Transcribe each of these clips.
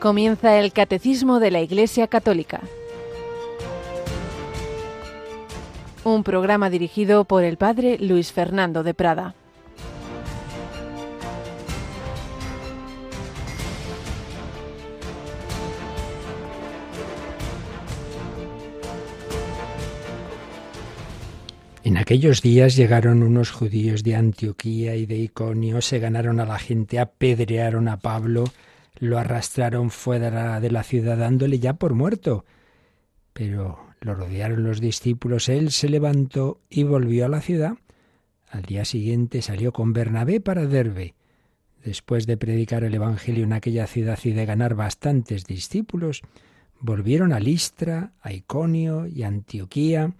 Comienza el Catecismo de la Iglesia Católica. Un programa dirigido por el Padre Luis Fernando de Prada. En aquellos días llegaron unos judíos de Antioquía y de Iconio, se ganaron a la gente, apedrearon a Pablo, lo arrastraron fuera de la ciudad dándole ya por muerto. Pero lo rodearon los discípulos, él se levantó y volvió a la ciudad. Al día siguiente salió con Bernabé para Derbe. Después de predicar el Evangelio en aquella ciudad y de ganar bastantes discípulos, volvieron a Listra, a Iconio y a Antioquía,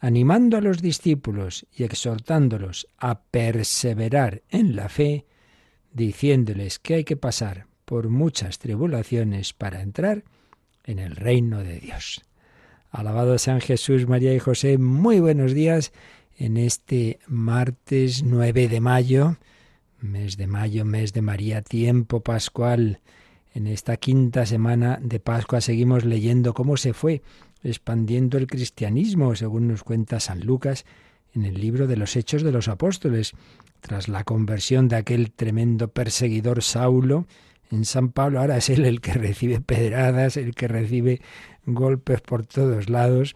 animando a los discípulos y exhortándolos a perseverar en la fe, diciéndoles que hay que pasar por muchas tribulaciones para entrar en el reino de Dios. Alabado San Jesús, María y José, muy buenos días en este martes 9 de mayo, mes de mayo, mes de María, tiempo pascual. En esta quinta semana de Pascua seguimos leyendo cómo se fue expandiendo el cristianismo, según nos cuenta San Lucas en el libro de los Hechos de los Apóstoles. Tras la conversión de aquel tremendo perseguidor Saulo, en San Pablo ahora es él el que recibe pedradas, el que recibe golpes por todos lados.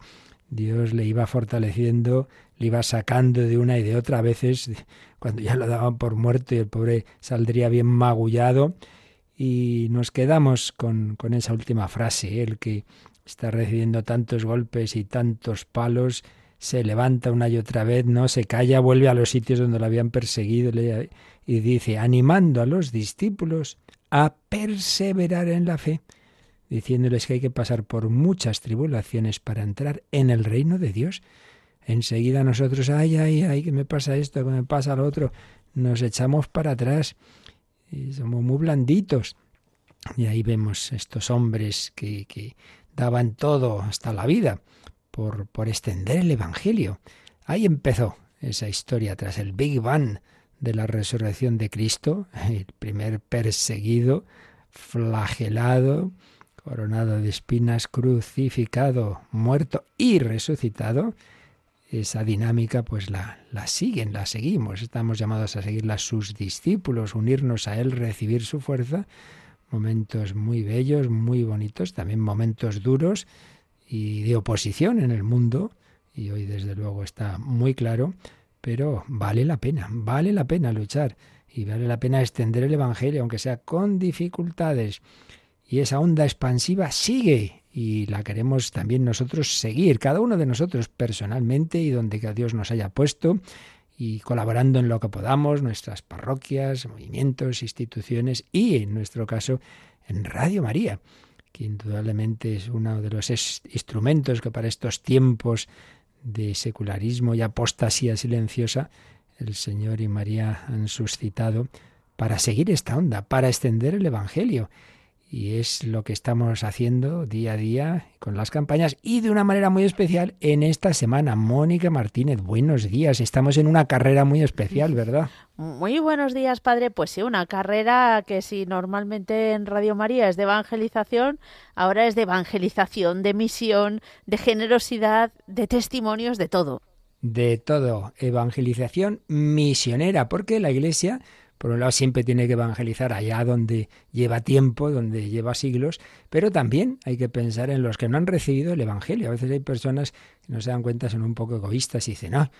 Dios le iba fortaleciendo, le iba sacando de una y de otra. A veces, cuando ya lo daban por muerto y el pobre saldría bien magullado. Y nos quedamos con, con esa última frase, el que está recibiendo tantos golpes y tantos palos, se levanta una y otra vez, no se calla, vuelve a los sitios donde lo habían perseguido y dice, animando a los discípulos a perseverar en la fe, diciéndoles que hay que pasar por muchas tribulaciones para entrar en el reino de Dios. Enseguida nosotros, ay, ay, ay, que me pasa esto, que me pasa lo otro, nos echamos para atrás y somos muy blanditos. Y ahí vemos estos hombres que, que daban todo, hasta la vida, por, por extender el Evangelio. Ahí empezó esa historia tras el Big Bang de la resurrección de Cristo, el primer perseguido, flagelado, coronado de espinas, crucificado, muerto y resucitado, esa dinámica pues la, la siguen, la seguimos. Estamos llamados a seguirla sus discípulos, unirnos a Él, recibir su fuerza momentos muy bellos, muy bonitos, también momentos duros y de oposición en el mundo, y hoy desde luego está muy claro, pero vale la pena, vale la pena luchar y vale la pena extender el Evangelio, aunque sea con dificultades. Y esa onda expansiva sigue y la queremos también nosotros seguir, cada uno de nosotros personalmente y donde Dios nos haya puesto y colaborando en lo que podamos, nuestras parroquias, movimientos, instituciones y, en nuestro caso, en Radio María, que indudablemente es uno de los instrumentos que para estos tiempos de secularismo y apostasía silenciosa, el Señor y María han suscitado para seguir esta onda, para extender el Evangelio y es lo que estamos haciendo día a día con las campañas y de una manera muy especial en esta semana. Mónica Martínez, buenos días. Estamos en una carrera muy especial, ¿verdad? Muy buenos días, padre. Pues sí, una carrera que si normalmente en Radio María es de evangelización, ahora es de evangelización, de misión, de generosidad, de testimonios, de todo. De todo. Evangelización misionera, porque la Iglesia por un lado siempre tiene que evangelizar allá donde lleva tiempo, donde lleva siglos, pero también hay que pensar en los que no han recibido el Evangelio. A veces hay personas que no se dan cuenta, son un poco egoístas y dicen, no,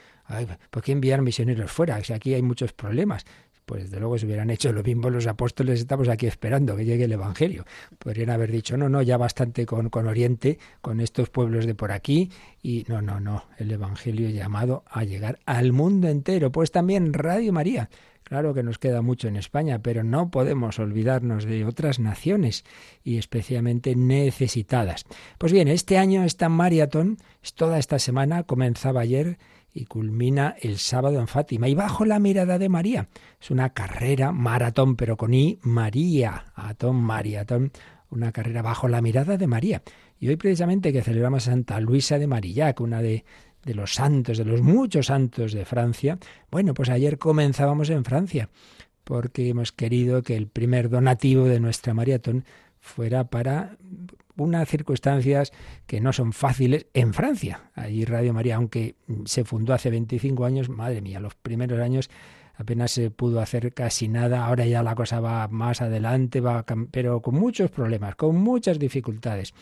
¿por qué enviar misioneros fuera? Si aquí hay muchos problemas pues desde luego si hubieran hecho lo mismo los apóstoles, estamos aquí esperando que llegue el Evangelio. Podrían haber dicho, no, no, ya bastante con, con Oriente, con estos pueblos de por aquí, y no, no, no, el Evangelio llamado a llegar al mundo entero. Pues también Radio María Claro que nos queda mucho en España, pero no podemos olvidarnos de otras naciones y especialmente necesitadas. Pues bien, este año esta maratón, toda esta semana, comenzaba ayer y culmina el sábado en Fátima. Y bajo la mirada de María. Es una carrera maratón, pero con I, María. Atón, maratón, una carrera bajo la mirada de María. Y hoy precisamente que celebramos a Santa Luisa de Marillac, una de, de los santos, de los muchos santos de Francia. Bueno, pues ayer comenzábamos en Francia, porque hemos querido que el primer donativo de nuestra maratón fuera para unas circunstancias que no son fáciles en Francia. Allí Radio María, aunque se fundó hace 25 años, madre mía, los primeros años apenas se pudo hacer casi nada, ahora ya la cosa va más adelante, va, pero con muchos problemas, con muchas dificultades.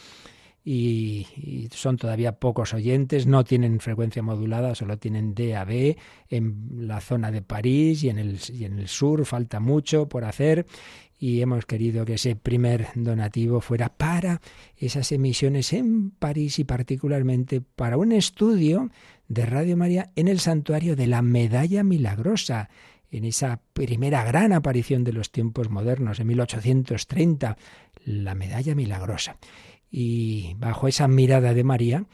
Y, son todavía pocos oyentes, no tienen frecuencia modulada, solo tienen DAB en la zona de París y en el, y en el sur falta mucho por hacer y hemos querido que ese primer donativo fuera para esas emisiones en París y particularmente para un estudio de Radio María en el santuario de la Medalla Milagrosa, en esa primera gran aparición de los tiempos modernos, en 1830, la Medalla Milagrosa. Y bajo esa mirada de María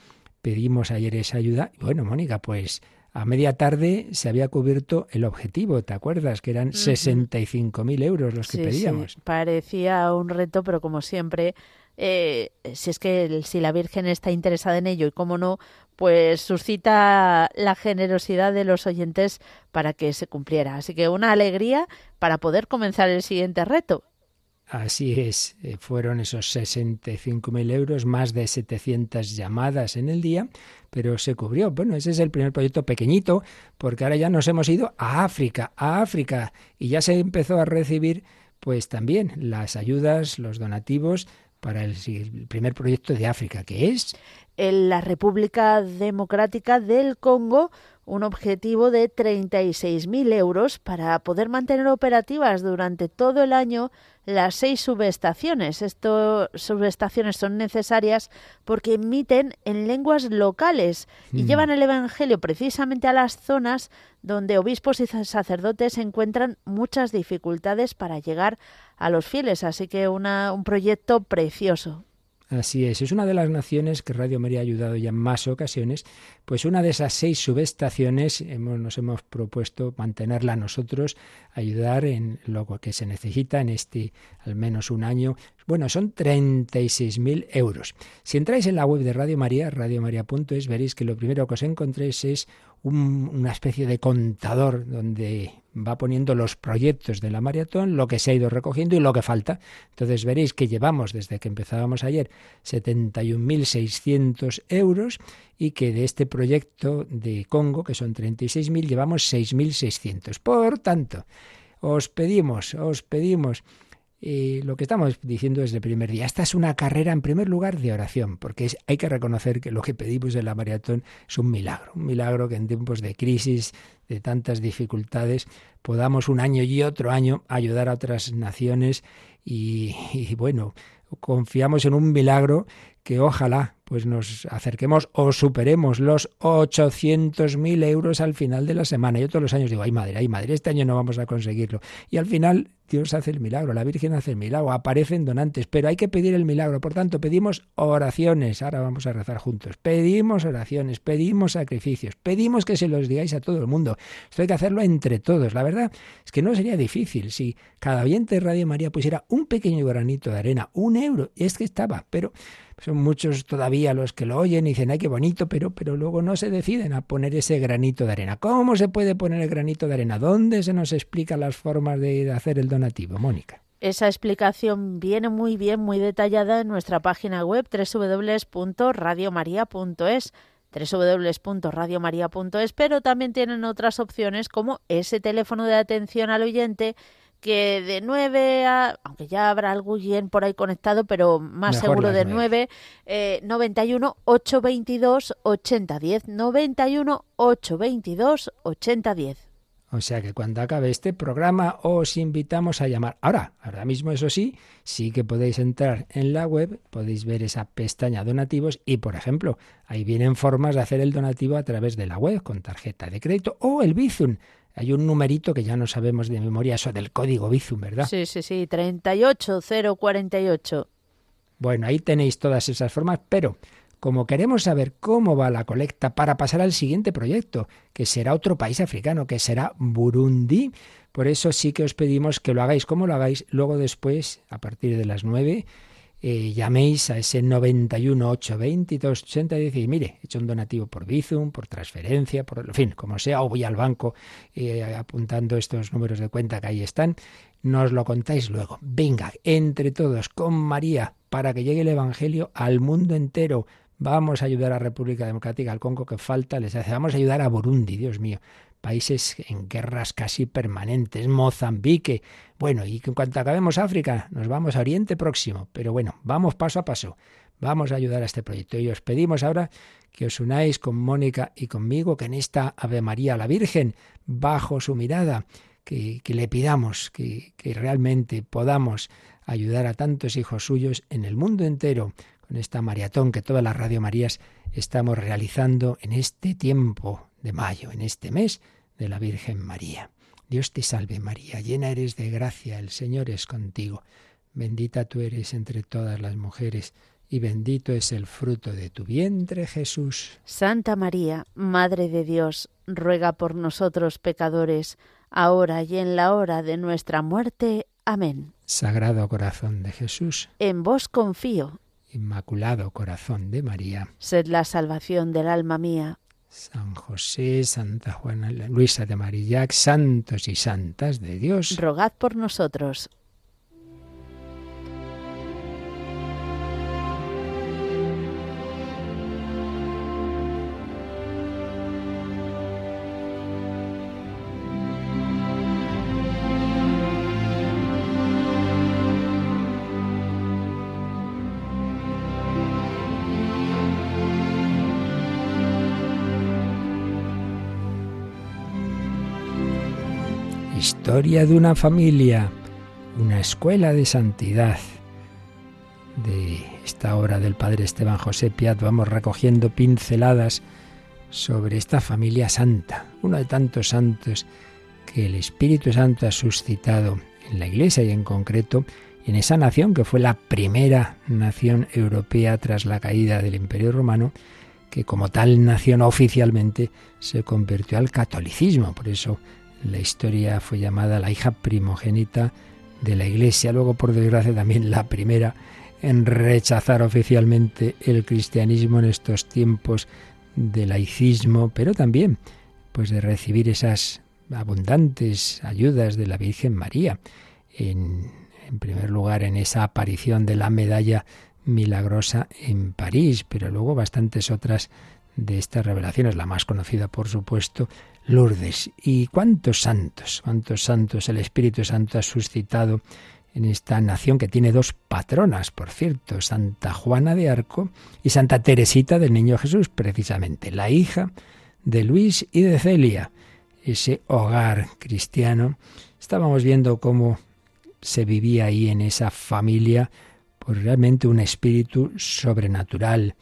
pedimos ayer esa ayuda. Y bueno, Mónica, pues a media tarde se había cubierto el objetivo, ¿te acuerdas? Que eran 65.000 euros los que pedíamos. Sí. Parecía un reto, pero como siempre, eh, si es que si la Virgen está interesada en ello y cómo no, pues suscita la generosidad de los oyentes para que se cumpliera. Así que una alegría para poder comenzar el siguiente reto. Así es, eh, fueron esos 65.000 euros, más de 700 llamadas en el día, pero se cubrió. Bueno, ese es el primer proyecto pequeñito, porque ahora ya nos hemos ido a África, a África, y ya se empezó a recibir, pues también las ayudas, los donativos para el, primer proyecto de África, que es en la República Democrática del Congo un objetivo de 36.000 euros para poder mantener operativas durante todo el año las seis subestaciones. Estas subestaciones son necesarias porque emiten en lenguas locales y mm. llevan el Evangelio precisamente a las zonas donde obispos y sacerdotes encuentran muchas dificultades para llegar a los fieles. Así que una, un proyecto precioso. Así es, es una de las naciones que Radio María ha ayudado ya en más ocasiones, pues una de esas seis subestaciones hemos, nos hemos propuesto mantenerla nosotros, ayudar en lo que se necesita en este al menos un año. Bueno, son 36.000 euros. Si entráis en la web de Radio María, radiomaria.es, veréis que lo primero que os encontréis es una especie de contador donde va poniendo los proyectos de la maratón, lo que se ha ido recogiendo y lo que falta. Entonces veréis que llevamos desde que empezábamos ayer 71.600 euros y que de este proyecto de Congo, que son 36.000, llevamos 6.600. Por tanto, os pedimos, os pedimos y lo que estamos diciendo desde el primer día, esta es una carrera en primer lugar de oración, porque hay que reconocer que lo que pedimos en la maratón es un milagro, un milagro que en tiempos de crisis, de tantas dificultades, podamos un año y otro año ayudar a otras naciones y bueno, confiamos en un milagro que ojalá pues nos acerquemos o superemos los 800.000 euros al final de la semana. Yo todos los años digo, ay madre, ay madre, este año no vamos a conseguirlo. Y al final Dios hace el milagro, la Virgen hace el milagro, aparecen donantes, pero hay que pedir el milagro. Por tanto, pedimos oraciones. Ahora vamos a rezar juntos. Pedimos oraciones, pedimos sacrificios, pedimos que se los digáis a todo el mundo. Esto hay que hacerlo entre todos. La verdad es que no sería difícil si cada oyente de Radio María pusiera un pequeño granito de arena, un euro. Y es que estaba, pero son muchos todavía los que lo oyen y dicen, ay, qué bonito, pero, pero luego no se deciden a poner ese granito de arena. ¿Cómo se puede poner el granito de arena? ¿Dónde se nos explica las formas de hacer el donativo, Mónica? Esa explicación viene muy bien, muy detallada en nuestra página web www.radiomaria.es www.radiomaria.es, pero también tienen otras opciones como ese teléfono de atención al oyente que de 9 a, aunque ya habrá alguien por ahí conectado, pero más seguro de 9, eh, 91 822 8010, 91 822 8010. O sea que cuando acabe este programa os invitamos a llamar. Ahora, ahora mismo eso sí, sí que podéis entrar en la web, podéis ver esa pestaña donativos y, por ejemplo, ahí vienen formas de hacer el donativo a través de la web con tarjeta de crédito o el Bizum. Hay un numerito que ya no sabemos de memoria, eso del código Bizum, ¿verdad? Sí, sí, sí, 38048. Bueno, ahí tenéis todas esas formas, pero como queremos saber cómo va la colecta para pasar al siguiente proyecto, que será otro país africano, que será Burundi, por eso sí que os pedimos que lo hagáis como lo hagáis, luego después, a partir de las nueve, eh, llaméis a ese 91 822 80 y mire, he hecho un donativo por Bizum, por transferencia, por en fin, como sea, o voy al banco eh, apuntando estos números de cuenta que ahí están, nos lo contáis luego. Venga, entre todos, con María, para que llegue el Evangelio al mundo entero. Vamos a ayudar a República Democrática, al Congo que falta, les hace. Vamos a ayudar a Burundi, Dios mío. Países en guerras casi permanentes, Mozambique. Bueno, y en cuanto acabemos África, nos vamos a Oriente Próximo. Pero bueno, vamos paso a paso. Vamos a ayudar a este proyecto. Y os pedimos ahora que os unáis con Mónica y conmigo, que en esta Ave María la Virgen, bajo su mirada, que, le pidamos que, que realmente podamos ayudar a tantos hijos suyos en el mundo entero con esta maratón que todas las Radio Marías estamos realizando en este tiempo de mayo, en este mes de la Virgen María. Dios te salve María, llena eres de gracia, el Señor es contigo. Bendita tú eres entre todas las mujeres, y bendito es el fruto de tu vientre, Jesús. Santa María, Madre de Dios, ruega por nosotros pecadores, ahora y en la hora de nuestra muerte. Amén. Sagrado corazón de Jesús. En vos confío. Inmaculado corazón de María. Sed la salvación del alma mía. San José, Santa Juana, Luisa de Marillac, santos y santas de Dios. Rogad por nosotros. Historia de una familia, una escuela de santidad. De esta obra del padre Esteban José Piat vamos recogiendo pinceladas sobre esta familia santa, uno de tantos santos que el Espíritu Santo ha suscitado en la Iglesia y en concreto en esa nación que fue la primera nación europea tras la caída del Imperio Romano, que como tal nación oficialmente se convirtió al catolicismo. Por eso la historia fue llamada la hija primogénita de la Iglesia, luego por desgracia también la primera en rechazar oficialmente el cristianismo en estos tiempos de laicismo, pero también pues de recibir esas abundantes ayudas de la Virgen María. En, en primer lugar, en esa aparición de la medalla milagrosa en París, pero luego bastantes otras de estas revelaciones, la más conocida, por supuesto, Lourdes. ¿Y cuántos santos, cuántos santos el Espíritu Santo ha suscitado en esta nación que tiene dos patronas, por cierto, Santa Juana de Arco y Santa Teresita del Niño Jesús, precisamente, la hija de Luis y de Celia, ese hogar cristiano. Estábamos viendo cómo se vivía ahí en esa familia, por realmente un espíritu sobrenatural,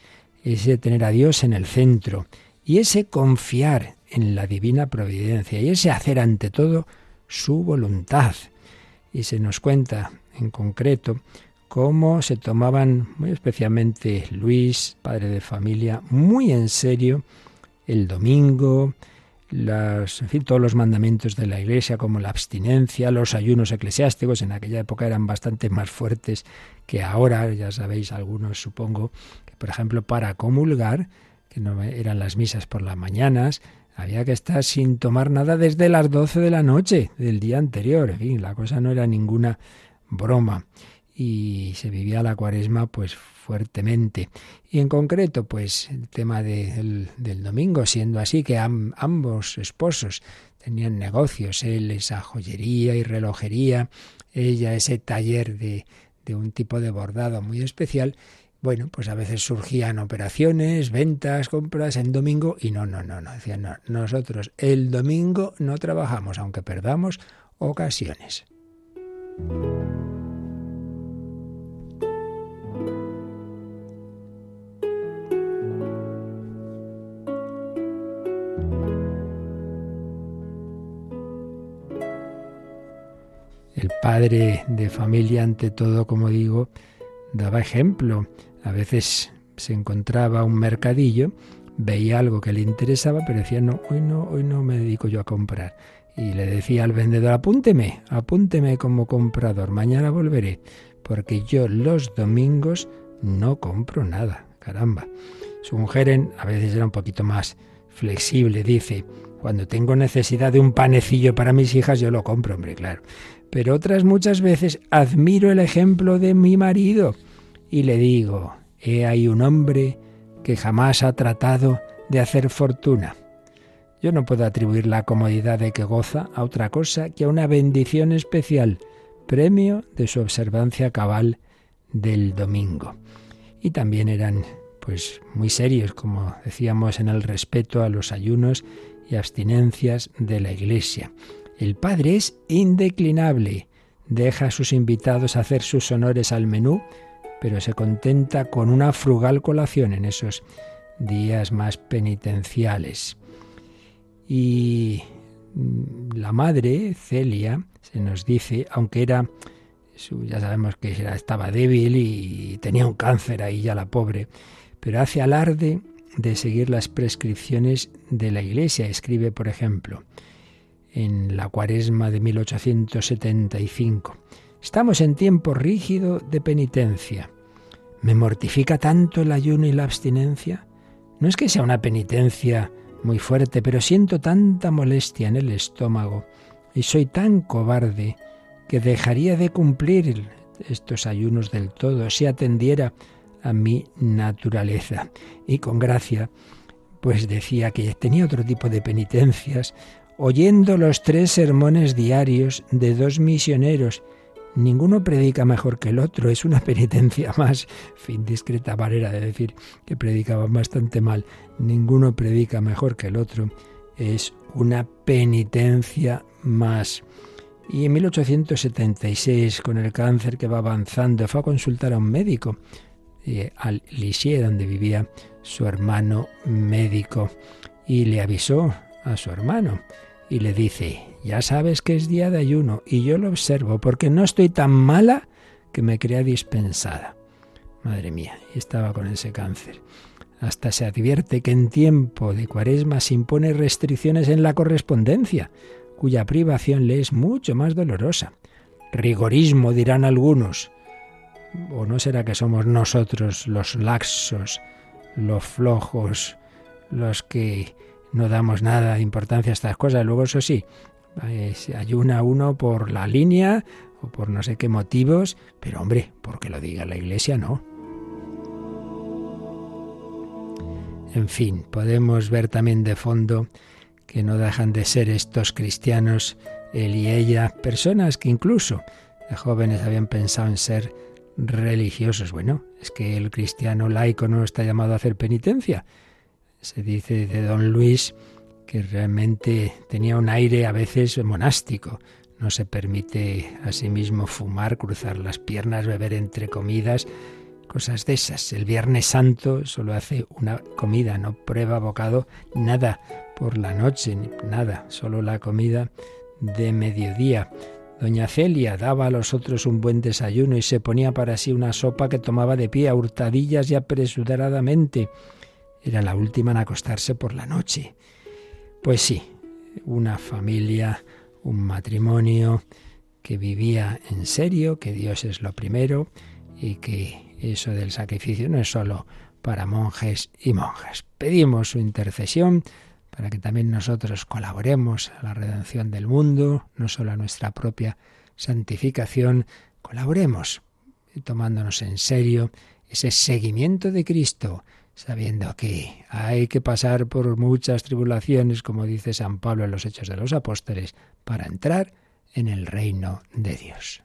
ese tener a Dios en el centro y ese confiar en la divina providencia y ese hacer ante todo su voluntad. Y se nos cuenta en concreto cómo se tomaban muy especialmente Luis, padre de familia, muy en serio el domingo, las, en fin, todos los mandamientos de la Iglesia, como la abstinencia, los ayunos eclesiásticos, en aquella época eran bastante más fuertes que ahora, ya sabéis algunos supongo, que por ejemplo para comulgar, que no eran las misas por las mañanas, había que estar sin tomar nada desde las 12 de la noche del día anterior. En fin, la cosa no era ninguna broma. Y se vivía la cuaresma pues fuertemente. Y en concreto, pues el tema del, domingo, siendo así que ambos esposos tenían negocios, él esa joyería y relojería, ella ese taller de, de un tipo de bordado muy especial, bueno, pues a veces surgían operaciones, ventas, compras en domingo y no, no, no, no, decían, no, nosotros el domingo no trabajamos, aunque perdamos ocasiones. El padre de familia, ante todo, como digo, daba ejemplo a veces se encontraba un mercadillo, veía algo que le interesaba, pero decía, no, hoy no, hoy no me dedico yo a comprar. Y le decía al vendedor, apúnteme, apúnteme como comprador, mañana volveré. porque yo los domingos no compro nada. Caramba. Su mujer a veces era un poquito más flexible, dice, cuando tengo necesidad de un panecillo para mis hijas, yo lo compro, hombre, claro. Pero otras muchas veces admiro el ejemplo de mi marido y le digo, he ahí un hombre que jamás ha tratado de hacer fortuna. Yo no puedo atribuir la comodidad de que goza a otra cosa que a una bendición especial, premio de su observancia cabal del domingo. Y también eran pues muy serios, como decíamos, en el respeto a los ayunos y abstinencias de la Iglesia. El Padre es indeclinable, deja a sus invitados hacer sus honores al menú, pero se contenta con una frugal colación en esos días más penitenciales. Y mm, la madre, Celia, se nos dice, aunque era, ya sabemos que estaba débil y tenía un cáncer ahí ya la pobre, pero hace alarde de seguir las prescripciones de la Iglesia. Escribe, por ejemplo, en la cuaresma de 1875, estamos en tiempo rígido de penitencia. ¿Me mortifica tanto el ayuno y la abstinencia? No es que sea una penitencia muy fuerte, pero siento tanta molestia en el estómago y soy tan cobarde que dejaría de cumplir estos ayunos del todo si atendiera a mi naturaleza. Y con gracia, pues decía que tenía otro tipo de penitencias, oyendo los tres sermones diarios de dos misioneros. Ninguno predica mejor que el otro, es una penitencia más. Fin, discreta manera de decir que predicaban bastante mal. Ninguno predica mejor que el otro, es una penitencia más. Y en 1876, con el cáncer que va avanzando, fue a consultar a un médico eh, al Lisieux, donde vivía su hermano médico, y le avisó a su hermano y le dice, ya sabes que es día de ayuno y yo lo observo porque no estoy tan mala que me crea dispensada. Madre mía, estaba con ese cáncer. Hasta se advierte que en tiempo de cuaresma se impone restricciones en la correspondencia, cuya privación le es mucho más dolorosa. Rigorismo, dirán algunos. ¿O no será que somos nosotros los laxos, los flojos, los que no damos nada de importancia a estas cosas? Luego, eso sí, se ayuna uno por la línea o por no sé qué motivos, pero hombre, porque lo diga la Iglesia, no. En fin, podemos ver también de fondo que no dejan de ser estos cristianos, él y ella, personas que incluso de jóvenes habían pensado en ser religiosos. Bueno, es que el cristiano laico no está llamado a hacer penitencia. Se dice de don Luis que realmente tenía un aire a veces monástico. No se permite a sí mismo fumar, cruzar las piernas, beber entre comidas, cosas de esas. El Viernes Santo solo hace una comida, no prueba bocado, nada por la noche, nada, solo la comida de mediodía. Doña Celia daba a los otros un buen desayuno y se ponía para sí una sopa que tomaba de pie a hurtadillas y apresuradamente. Era la última en acostarse por la noche. Pues sí, una familia, un matrimonio que vivía en serio, que Dios es lo primero y que eso del sacrificio no es solo para monjes y monjas. Pedimos su intercesión para que también nosotros colaboremos a la redención del mundo, no solo a nuestra propia santificación, colaboremos tomándonos en serio ese seguimiento de Cristo, sabiendo que hay que pasar por muchas tribulaciones, como dice San Pablo en los Hechos de los Apóstoles, para entrar en el reino de Dios.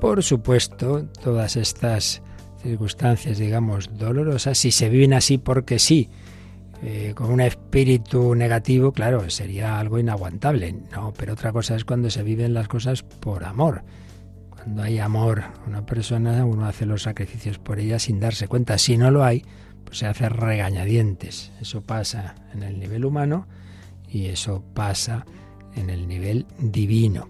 Por supuesto, todas estas circunstancias, digamos, dolorosas, si se viven así porque sí, eh, con un espíritu negativo, claro, sería algo inaguantable. No, pero otra cosa es cuando se viven las cosas por amor. Cuando hay amor a una persona, uno hace los sacrificios por ella sin darse cuenta. Si no lo hay, pues se hace regañadientes. Eso pasa en el nivel humano y eso pasa en el nivel divino.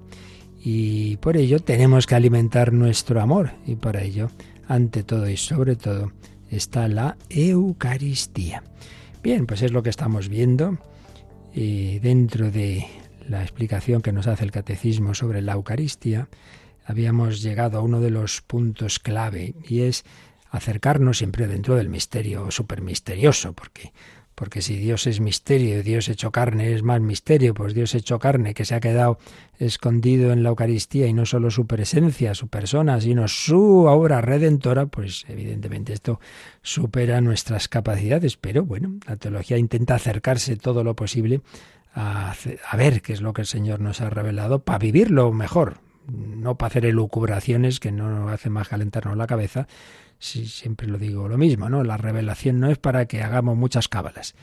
y por ello tenemos que alimentar nuestro amor y para ello, ante todo y sobre todo, está la Eucaristía. Bien, pues es lo que estamos viendo y dentro de la explicación que nos hace el catecismo sobre la Eucaristía, habíamos llegado a uno de los puntos clave y es acercarnos siempre dentro del misterio super misterioso, porque porque si Dios es misterio Dios hecho carne es más misterio, pues Dios hecho carne que se ha quedado escondido en la Eucaristía y no solo su presencia, su persona, sino su obra redentora, pues evidentemente esto supera nuestras capacidades, pero bueno, la teología intenta acercarse todo lo posible a, a ver qué es lo que el Señor nos ha revelado para vivirlo mejor, no para hacer elucubraciones que no hace más calentarnos la cabeza, sí, siempre lo digo lo mismo, ¿no? La revelación no es para que hagamos muchas cábalas,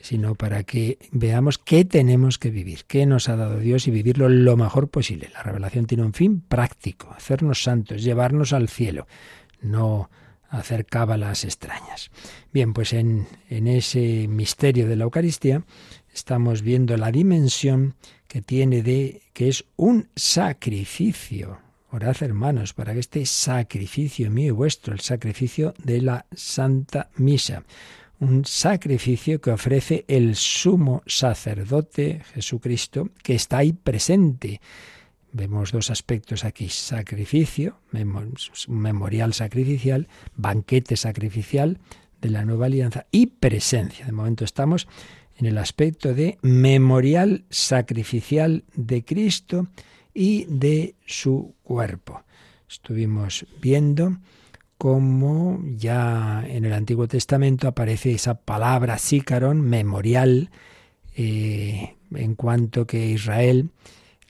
sino para que veamos qué tenemos que vivir, qué nos ha dado Dios y vivirlo lo mejor posible. La revelación tiene un fin práctico, hacernos santos, llevarnos al cielo, no hacer cábalas extrañas. Bien, pues en, en ese misterio de la Eucaristía estamos viendo la dimensión que tiene de que es un sacrificio Orad, hermanos, para que este sacrificio mío y vuestro, el sacrificio de la Santa Misa, un sacrificio que ofrece el sumo sacerdote Jesucristo, que está ahí presente. Vemos dos aspectos aquí, sacrificio, memorial sacrificial, banquete sacrificial de la nueva alianza y presencia. De momento estamos en el aspecto de memorial sacrificial de Cristo y de su cuerpo. Estuvimos viendo cómo ya en el Antiguo Testamento aparece esa palabra sícaron, memorial, eh, en cuanto que Israel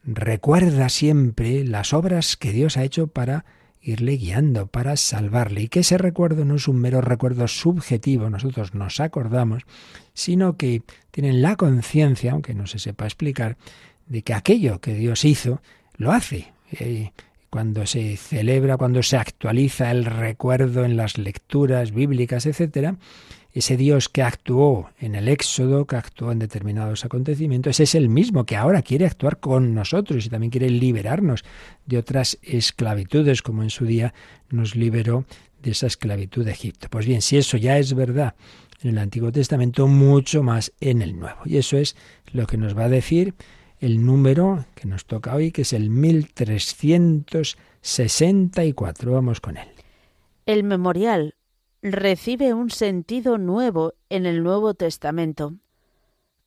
recuerda siempre las obras que Dios ha hecho para irle guiando, para salvarle. Y que ese recuerdo no es un mero recuerdo subjetivo, nosotros nos acordamos, sino que tienen la conciencia, aunque no se sepa explicar, de que aquello que Dios hizo, lo hace. Eh, cuando se celebra, cuando se actualiza el recuerdo en las lecturas bíblicas, etcétera, ese Dios que actuó en el Éxodo, que actuó en determinados acontecimientos, es el mismo que ahora quiere actuar con nosotros y también quiere liberarnos de otras esclavitudes, como en su día nos liberó de esa esclavitud de Egipto. Pues bien, si eso ya es verdad en el Antiguo Testamento, mucho más en el Nuevo. Y eso es lo que nos va a decir el número que nos toca hoy, que es el 1364. Vamos con él. El memorial recibe un sentido nuevo en el Nuevo Testamento.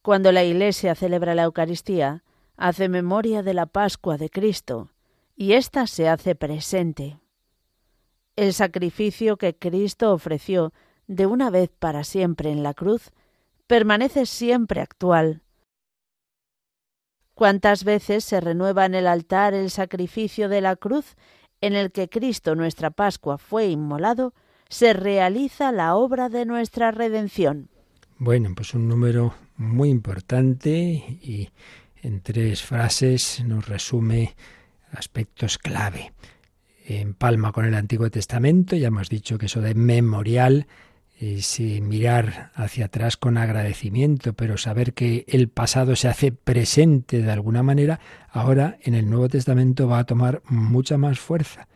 Cuando la Iglesia celebra la Eucaristía, hace memoria de la Pascua de Cristo, y ésta se hace presente. El sacrificio que Cristo ofreció de una vez para siempre en la cruz permanece siempre actual, ¿Cuántas veces se renueva en el altar el sacrificio de la cruz en el que Cristo nuestra Pascua fue inmolado? Se realiza la obra de nuestra redención. Bueno, pues un número muy importante y en tres frases nos resume aspectos clave. En palma con el Antiguo Testamento, ya hemos dicho que eso de memorial es mirar hacia atrás con agradecimiento, pero saber que el pasado se hace presente de alguna manera, ahora en el Nuevo Testamento va a tomar mucha más fuerza.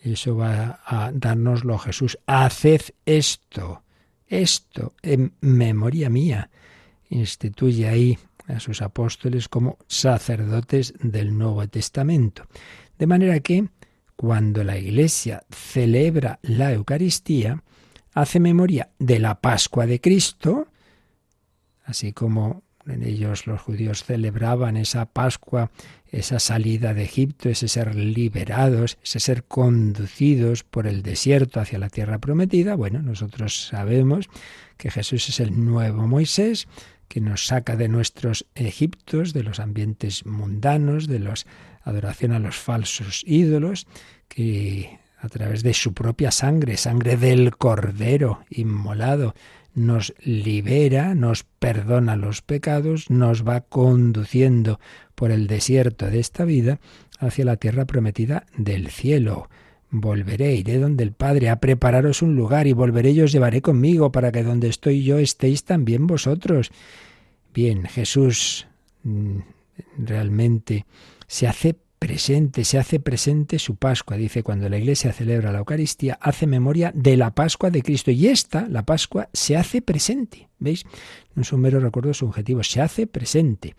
Eso va a darnoslo Jesús. Haced esto, esto en memoria mía. Instituye ahí a sus apóstoles como sacerdotes del Nuevo Testamento. De manera que cuando la Iglesia celebra la Eucaristía, hace memoria de la Pascua de Cristo, así como en ellos los judíos celebraban esa Pascua, esa salida de Egipto, ese ser liberados, ese ser conducidos por el desierto hacia la tierra prometida. Bueno, nosotros sabemos que Jesús es el nuevo Moisés, que nos saca de nuestros Egiptos, de los ambientes mundanos, de la adoración a los falsos ídolos, que a través de su propia sangre, sangre del Cordero inmolado, nos libera, nos perdona los pecados, nos va conduciendo por el desierto de esta vida hacia la tierra prometida del cielo. Volveré, iré donde el Padre, a prepararos un lugar y volveré y os llevaré conmigo para que donde estoy yo estéis también vosotros. Bien, Jesús mm, realmente se hace presente, se hace presente su Pascua. Dice, cuando la Iglesia celebra la Eucaristía, hace memoria de la Pascua de Cristo. Y esta, la Pascua, se hace presente. ¿Veis? No es un mero recuerdo subjetivo, se hace presente.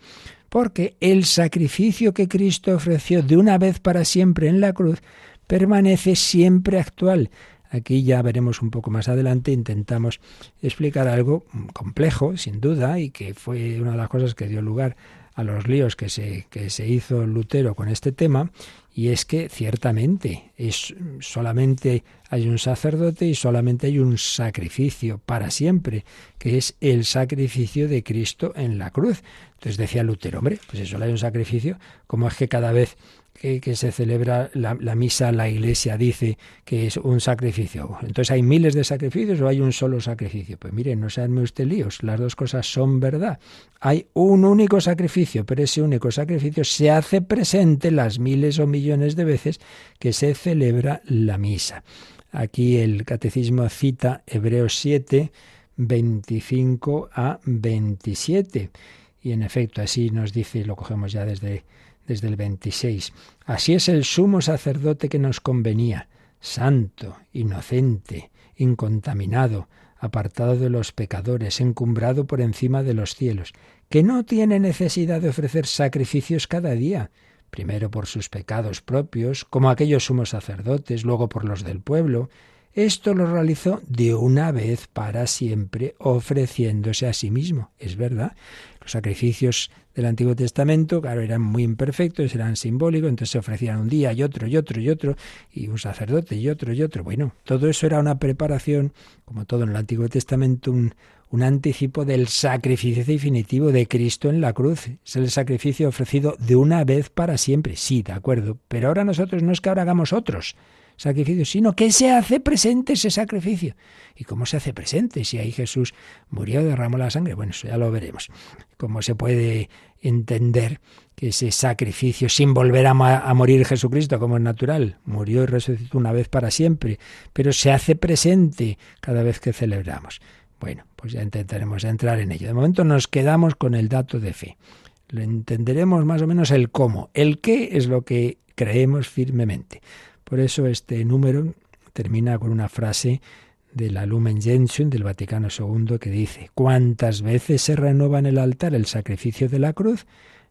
Porque el sacrificio que Cristo ofreció de una vez para siempre en la cruz permanece siempre actual. Aquí ya veremos un poco más adelante, intentamos explicar algo complejo, sin duda, y que fue una de las cosas que dio lugar a los líos que se, que se hizo Lutero con este tema, y es que ciertamente es solamente hay un sacerdote y solamente hay un sacrificio para siempre, que es el sacrificio de Cristo en la cruz. Entonces decía Lutero, hombre, pues eso hay un sacrificio, como es que cada vez que, se celebra la, misa, la iglesia dice que es un sacrificio. Entonces, ¿hay miles de sacrificios o hay un solo sacrificio? Pues mire, no se usted líos, las dos cosas son verdad. Hay un único sacrificio, pero ese único sacrificio se hace presente las miles o millones de veces que se celebra la misa. Aquí el catecismo cita Hebreos 7, 25 a 27. Y en efecto, así nos dice, lo cogemos ya desde desde el 26. Así es el sumo sacerdote que nos convenía, santo, inocente, incontaminado, apartado de los pecadores, encumbrado por encima de los cielos, que no tiene necesidad de ofrecer sacrificios cada día, primero por sus pecados propios, como aquellos sumos sacerdotes, luego por los del pueblo. Esto lo realizó de una vez para siempre, ofreciéndose a sí mismo. Es verdad, los sacrificios del Antiguo Testamento, claro, eran muy imperfectos, eran simbólicos, entonces se ofrecían un día y otro y otro y otro, y un sacerdote y otro y otro. Bueno, todo eso era una preparación, como todo en el Antiguo Testamento, un, un anticipo del sacrificio definitivo de Cristo en la cruz. Es el sacrificio ofrecido de una vez para siempre. Sí, de acuerdo. Pero ahora nosotros no es que ahora hagamos otros sacrificios, sino que se hace presente ese sacrificio. ¿Y cómo se hace presente? Si ahí Jesús murió, derramó la sangre. Bueno, eso ya lo veremos. ¿Cómo se puede entender que ese sacrificio sin volver a, a, morir Jesucristo como es natural, murió y resucitó una vez para siempre, pero se hace presente cada vez que celebramos. Bueno, pues ya intentaremos entrar en ello. De momento nos quedamos con el dato de fe. Lo entenderemos más o menos el cómo. El qué es lo que creemos firmemente. Por eso este número termina con una frase de la Lumen Gentium del Vaticano II que dice, ¿cuántas veces se renueva en el altar el sacrificio de la cruz?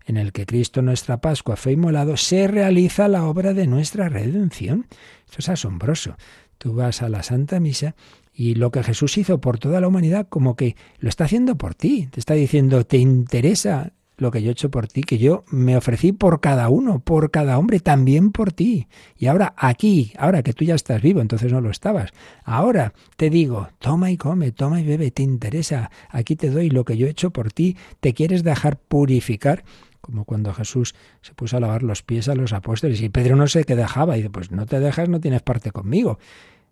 en el que Cristo nuestra Pascua fue inmolado, se realiza la obra de nuestra redención. Esto es asombroso. Tú vas a la Santa Misa y lo que Jesús hizo por toda la humanidad como que lo está haciendo por ti. Te está diciendo, ¿te interesa lo que yo he hecho por ti, que yo me ofrecí por cada uno, por cada hombre, también por ti. Y ahora aquí, ahora que tú ya estás vivo, entonces no lo estabas, ahora te digo, toma y come, toma y bebe, te interesa, aquí te doy lo que yo he hecho por ti, te quieres dejar purificar como cuando Jesús se puso a lavar los pies a los apóstoles y Pedro no sé qué dejaba y dice, pues no te dejas, no tienes parte conmigo.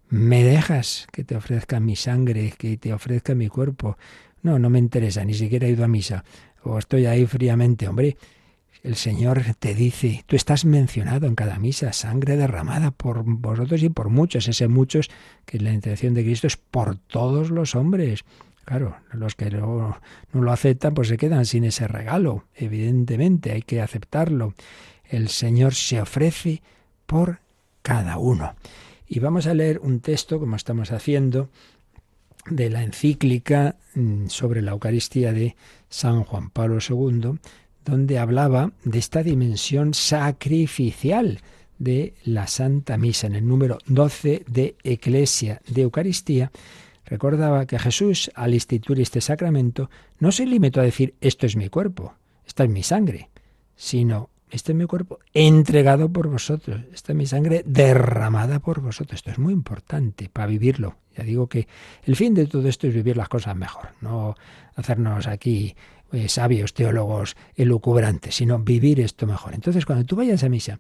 Me dejas que te ofrezca mi sangre, que te ofrezca mi cuerpo. No, no me interesa, ni siquiera he ido a misa o estoy ahí fríamente, hombre. El Señor te dice, tú estás mencionado en cada misa, sangre derramada por vosotros y por muchos. Ese muchos, que la intención de Cristo es por todos los hombres. Claro, los que no, no lo aceptan, pues se quedan sin ese regalo. Evidentemente, hay que aceptarlo. El Señor se ofrece por cada uno. Y vamos a leer un texto, como estamos haciendo, de la encíclica mm, sobre la Eucaristía de San Juan Pablo II, donde hablaba de esta dimensión sacrificial de la Santa Misa. En el número 12 de Eclesia de Eucaristía, recordaba que Jesús, al instituir este sacramento, no se limitó a decir, esto es mi cuerpo, esta es mi sangre, sino este es mi cuerpo entregado por vosotros. Esta es mi sangre derramada por vosotros. Esto es muy importante para vivirlo. Ya digo que el fin de todo esto es vivir las cosas mejor, no hacernos aquí eh, sabios, teólogos elucubrantes, sino vivir esto mejor. Entonces, cuando tú vayas a misa,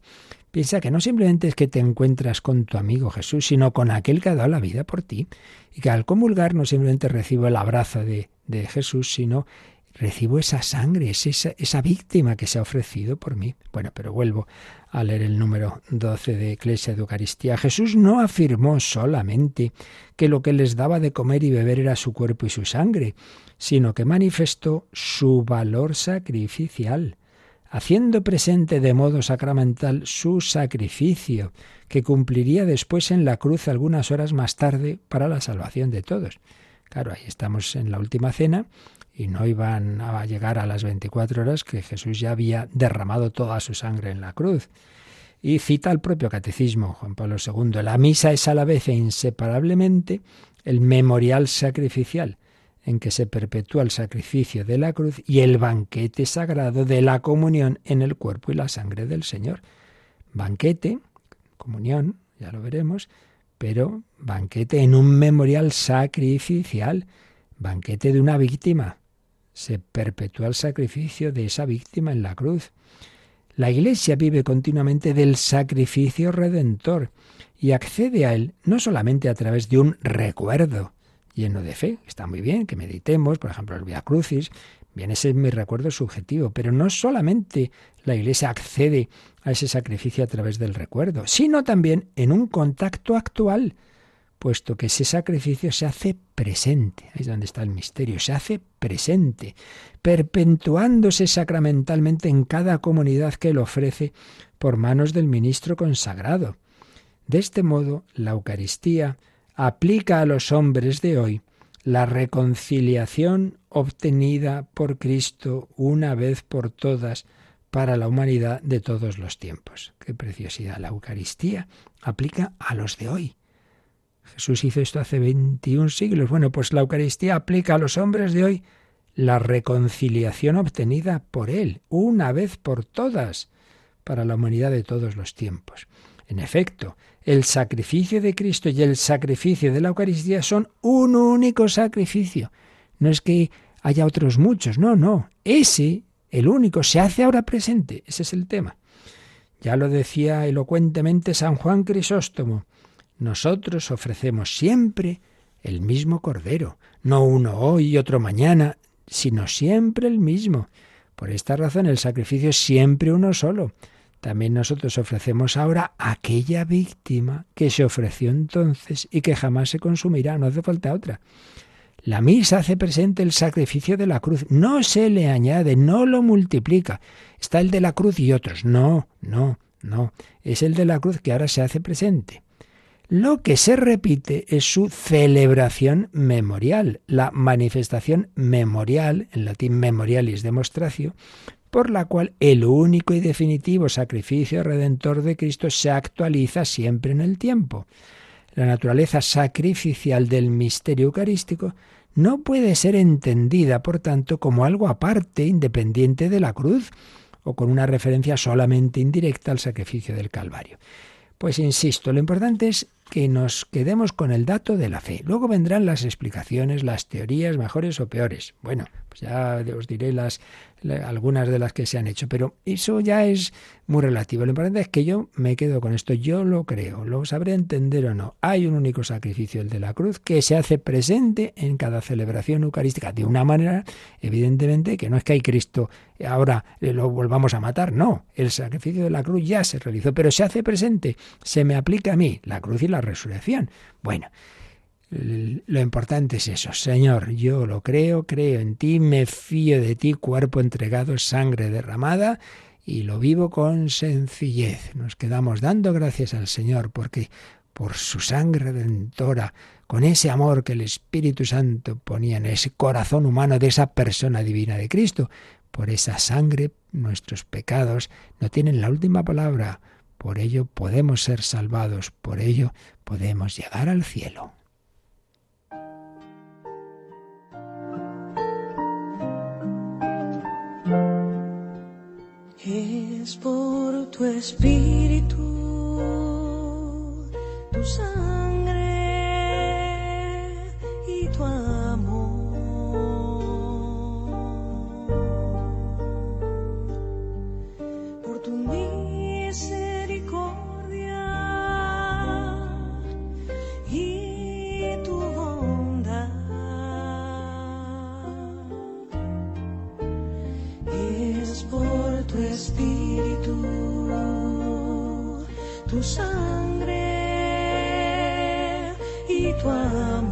piensa que no simplemente es que te encuentras con tu amigo Jesús, sino con aquel que ha dado la vida por ti. Y que al comulgar no simplemente recibo el abrazo de, de Jesús, sino recibo esa sangre, esa, esa víctima que se ha ofrecido por mí. Bueno, pero vuelvo a leer el número 12 de Iglesia de Eucaristía. Jesús no afirmó solamente que lo que les daba de comer y beber era su cuerpo y su sangre, sino que manifestó su valor sacrificial. haciendo presente de modo sacramental su sacrificio, que cumpliría después en la cruz algunas horas más tarde para la salvación de todos. Claro, ahí estamos en la última cena y no iban a llegar a las 24 horas que Jesús ya había derramado toda su sangre en la cruz. Y cita el propio catecismo, Juan Pablo II, la misa es a la vez e inseparablemente el memorial sacrificial en que se perpetúa el sacrificio de la cruz y el banquete sagrado de la comunión en el cuerpo y la sangre del Señor. Banquete, comunión, ya lo veremos, pero banquete en un memorial sacrificial, banquete de una víctima. Se perpetúa el sacrificio de esa víctima en la cruz. La Iglesia vive continuamente del sacrificio redentor y accede a él no solamente a través de un recuerdo lleno de fe, está muy bien que meditemos, por ejemplo, el Via Crucis, bien ese es mi recuerdo subjetivo, pero no solamente la Iglesia accede a ese sacrificio a través del recuerdo, sino también en un contacto actual, puesto que ese sacrificio se hace presente, ahí es donde está el misterio, se hace presente, perpetuándose sacramentalmente en cada comunidad que lo ofrece por manos del ministro consagrado. De este modo, la Eucaristía aplica a los hombres de hoy la reconciliación obtenida por Cristo una vez por todas para la humanidad de todos los tiempos. Qué preciosidad. La Eucaristía aplica a los de hoy. Jesús hizo esto hace 21 siglos. Bueno, pues la Eucaristía aplica a los hombres de hoy la reconciliación obtenida por Él, una vez por todas, para la humanidad de todos los tiempos. En efecto, el sacrificio de Cristo y el sacrificio de la Eucaristía son un único sacrificio. No es que haya otros muchos, no, no. Ese, el único, se hace ahora presente. Ese es el tema. Ya lo decía elocuentemente San Juan Crisóstomo. Nosotros ofrecemos siempre el mismo Cordero, no uno hoy y otro mañana, sino siempre el mismo. Por esta razón el sacrificio es siempre uno solo. También nosotros ofrecemos ahora aquella víctima que se ofreció entonces y que jamás se consumirá, no hace falta otra. La misa hace presente el sacrificio de la cruz, no se le añade, no lo multiplica. Está el de la cruz y otros. No, no, no. Es el de la cruz que ahora se hace presente. Lo que se repite es su celebración memorial, la manifestación memorial, en latín memorialis demonstratio, por la cual el único y definitivo sacrificio redentor de Cristo se actualiza siempre en el tiempo. La naturaleza sacrificial del misterio eucarístico no puede ser entendida, por tanto, como algo aparte, independiente de la cruz, o con una referencia solamente indirecta al sacrificio del Calvario. Pues insisto, lo importante es que nos quedemos con el dato de la fe. Luego vendrán las explicaciones, las teorías mejores o peores. Bueno, ya os diré las algunas de las que se han hecho, pero eso ya es muy relativo. Lo importante es que yo me quedo con esto, yo lo creo, lo sabré entender o no. Hay un único sacrificio, el de la cruz, que se hace presente en cada celebración eucarística, de una manera, evidentemente, que no es que hay Cristo, ahora lo volvamos a matar, no, el sacrificio de la cruz ya se realizó, pero se hace presente, se me aplica a mí, la cruz y la resurrección. Bueno, lo importante es eso, Señor, yo lo creo, creo en ti, me fío de ti, cuerpo entregado, sangre derramada, y lo vivo con sencillez. Nos quedamos dando gracias al Señor porque por su sangre redentora, con ese amor que el Espíritu Santo ponía en ese corazón humano de esa persona divina de Cristo, por esa sangre nuestros pecados no tienen la última palabra. Por ello podemos ser salvados, por ello podemos llegar al cielo. Es por tu espíritu, tu sangre y tu amor. Tu sangre y tu amor.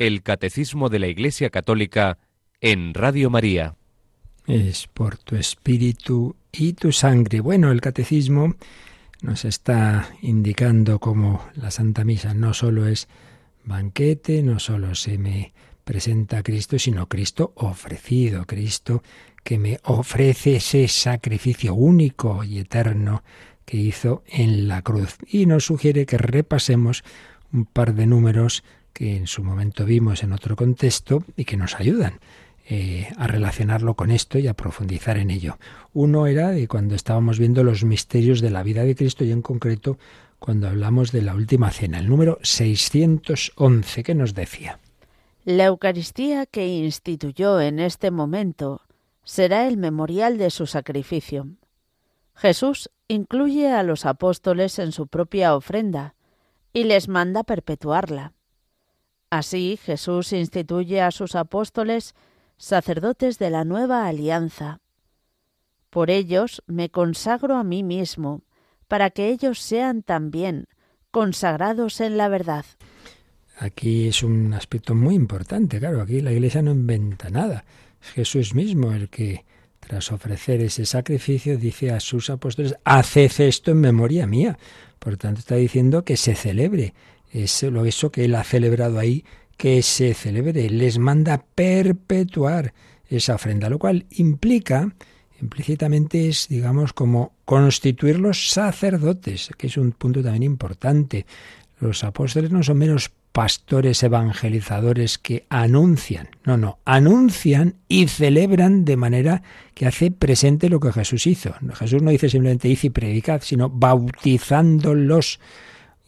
El Catecismo de la Iglesia Católica en Radio María. Es por tu espíritu y tu sangre. Bueno, el catecismo nos está indicando cómo la Santa Misa no solo es banquete, no solo se me presenta Cristo, sino Cristo ofrecido, Cristo que me ofrece ese sacrificio único y eterno que hizo en la cruz. Y nos sugiere que repasemos un par de números que en su momento vimos en otro contexto y que nos ayudan eh, a relacionarlo con esto y a profundizar en ello. Uno era de cuando estábamos viendo los misterios de la vida de Cristo y en concreto cuando hablamos de la última cena, el número 611, que nos decía. La Eucaristía que instituyó en este momento será el memorial de su sacrificio. Jesús incluye a los apóstoles en su propia ofrenda y les manda perpetuarla. Así Jesús instituye a sus apóstoles sacerdotes de la nueva alianza. Por ellos me consagro a mí mismo, para que ellos sean también consagrados en la verdad. Aquí es un aspecto muy importante, claro, aquí la Iglesia no inventa nada. Es Jesús mismo el que, tras ofrecer ese sacrificio, dice a sus apóstoles, haced esto en memoria mía. Por tanto, está diciendo que se celebre eso, lo eso que él ha celebrado ahí, que se celebre. Les manda perpetuar esa ofrenda, lo cual implica, implícitamente es, digamos, como constituir los sacerdotes, que es un punto también importante. Los apóstoles no son meros pastores evangelizadores que anuncian, no, no, anuncian y celebran de manera que hace presente lo que Jesús hizo. Jesús no dice simplemente id y predicad, sino bautizándolos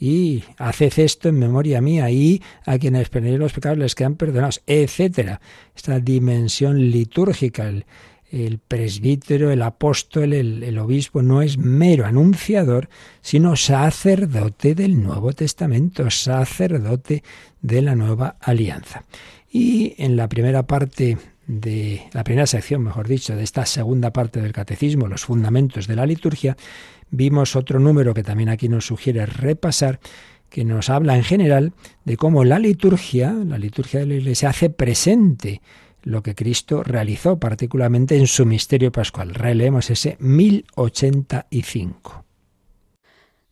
y haced esto en memoria mía y a quienes perdonéis los pecados les quedan perdonados, etcétera. Esta dimensión litúrgica, el, presbítero, el apóstol, el, el, obispo no es mero anunciador, sino sacerdote del Nuevo Testamento, sacerdote de la nueva alianza. Y en la primera parte de la primera sección, mejor dicho, de esta segunda parte del catecismo, los fundamentos de la liturgia, vimos otro número que también aquí nos sugiere repasar, que nos habla en general de cómo la liturgia, la liturgia de la Iglesia, hace presente lo que Cristo realizó, particularmente en su misterio pascual. Releemos ese 1085.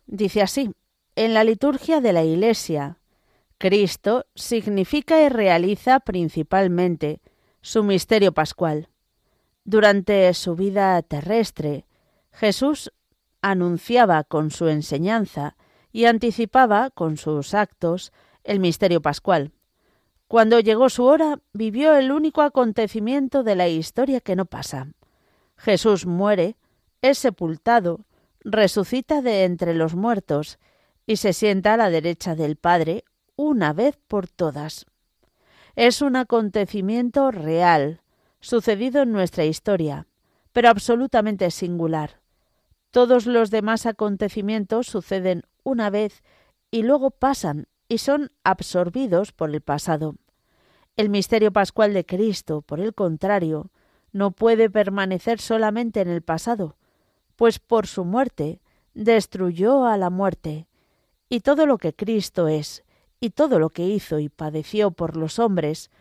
Dice así, en la liturgia de la Iglesia, Cristo significa y realiza principalmente su misterio pascual. Durante su vida terrestre, Jesús anunciaba con su enseñanza y anticipaba con sus actos el misterio pascual. Cuando llegó su hora, vivió el único acontecimiento de la historia que no pasa. Jesús muere, es sepultado, resucita de entre los muertos y se sienta a la derecha del Padre una vez por todas. Es un acontecimiento real, sucedido en nuestra historia, pero absolutamente singular. Todos los demás acontecimientos suceden una vez y luego pasan y son absorbidos por el pasado. El misterio pascual de Cristo, por el contrario, no puede permanecer solamente en el pasado, pues por su muerte destruyó a la muerte, y todo lo que Cristo es, y todo lo que hizo y padeció por los hombres,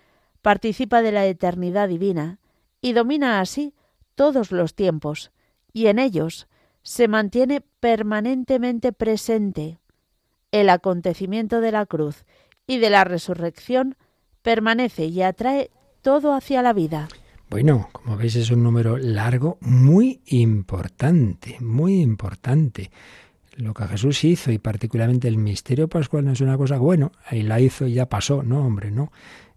participa de la eternidad divina, y domina así todos los tiempos, y en ellos se mantiene permanentemente presente. El acontecimiento de la cruz y de la resurrección permanece y atrae todo hacia la vida. Bueno, como veis es un número largo, muy importante, muy importante. Lo que Jesús hizo y particularmente el misterio pascual no es una cosa, bueno, ahí la hizo y ya pasó, no, hombre, no.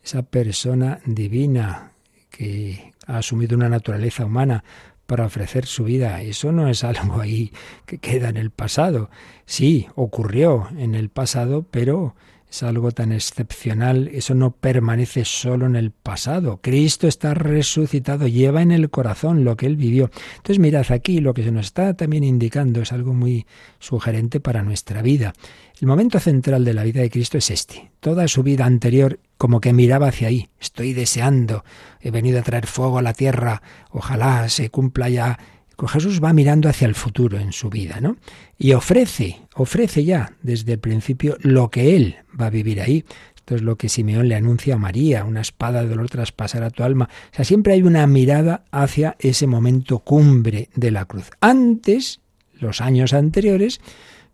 Esa persona divina que ha asumido una naturaleza humana para ofrecer su vida, eso no es algo ahí que queda en el pasado. Sí, ocurrió en el pasado, pero es algo tan excepcional, eso no permanece solo en el pasado. Cristo está resucitado, lleva en el corazón lo que él vivió. Entonces mirad aquí, lo que se nos está también indicando es algo muy sugerente para nuestra vida. El momento central de la vida de Cristo es este. Toda su vida anterior como que miraba hacia ahí. Estoy deseando, he venido a traer fuego a la tierra, ojalá se cumpla ya Jesús va mirando hacia el futuro en su vida, ¿no? Y ofrece, ofrece ya desde el principio lo que Él va a vivir ahí. Esto es lo que Simeón le anuncia a María, una espada de dolor traspasará tu alma. O sea, siempre hay una mirada hacia ese momento cumbre de la cruz. Antes, los años anteriores,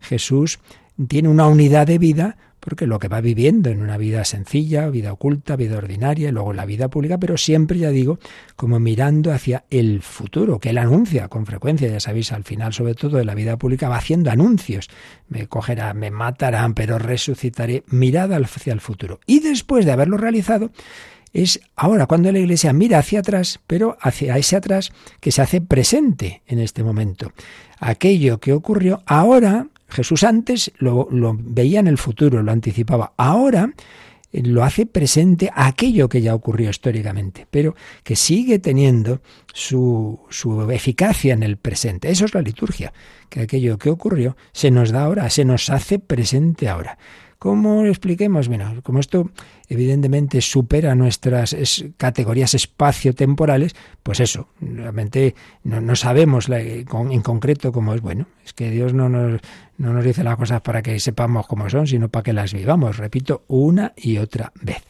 Jesús tiene una unidad de vida porque lo que va viviendo en una vida sencilla, vida oculta, vida ordinaria, y luego la vida pública, pero siempre, ya digo, como mirando hacia el futuro, que él anuncia con frecuencia, ya sabéis, al final, sobre todo de la vida pública, va haciendo anuncios. Me cogerán, me matarán, pero resucitaré, mirada hacia el futuro. Y después de haberlo realizado, es ahora cuando la Iglesia mira hacia atrás, pero hacia ese atrás que se hace presente en este momento. Aquello que ocurrió ahora Jesús antes lo, veía en el futuro, lo anticipaba. Ahora eh, lo hace presente aquello que ya ocurrió históricamente, pero que sigue teniendo su, su, eficacia en el presente. Eso es la liturgia, que aquello que ocurrió se nos da ahora, se nos hace presente ahora. ¿Cómo lo expliquemos? Bueno, como esto evidentemente supera nuestras categorías espacio-temporales, pues eso, realmente no, sabemos en concreto cómo es. Bueno, es que Dios no nos, no nos dice las cosas para que sepamos cómo son, sino para que las vivamos, repito, una y otra vez.